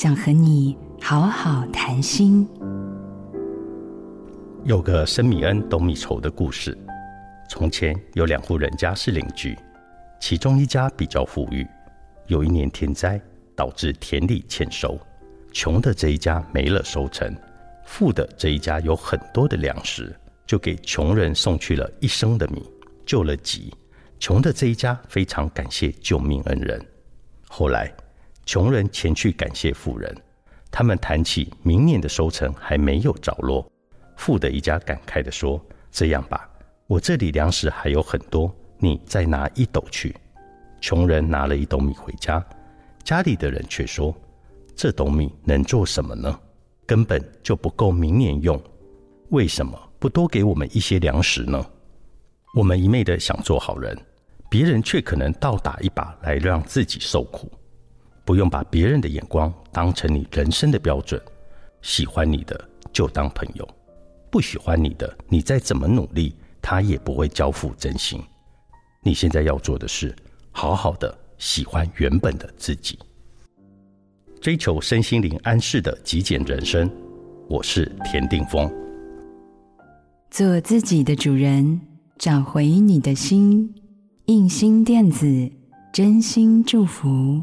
想和你好好谈心。有个生米恩斗米仇的故事。从前有两户人家是邻居，其中一家比较富裕。有一年天灾，导致田里欠收，穷的这一家没了收成，富的这一家有很多的粮食，就给穷人送去了一升的米，救了急。穷的这一家非常感谢救命恩人。后来，穷人前去感谢富人，他们谈起明年的收成还没有着落。富的一家感慨地说：“这样吧。”我这里粮食还有很多，你再拿一斗去。穷人拿了一斗米回家，家里的人却说：“这斗米能做什么呢？根本就不够明年用。为什么不多给我们一些粮食呢？”我们一味的想做好人，别人却可能倒打一把来让自己受苦。不用把别人的眼光当成你人生的标准。喜欢你的就当朋友，不喜欢你的，你再怎么努力。他也不会交付真心。你现在要做的是，好好的喜欢原本的自己，追求身心灵安适的极简人生。我是田定峰，做自己的主人，找回你的心。印心电子，真心祝福。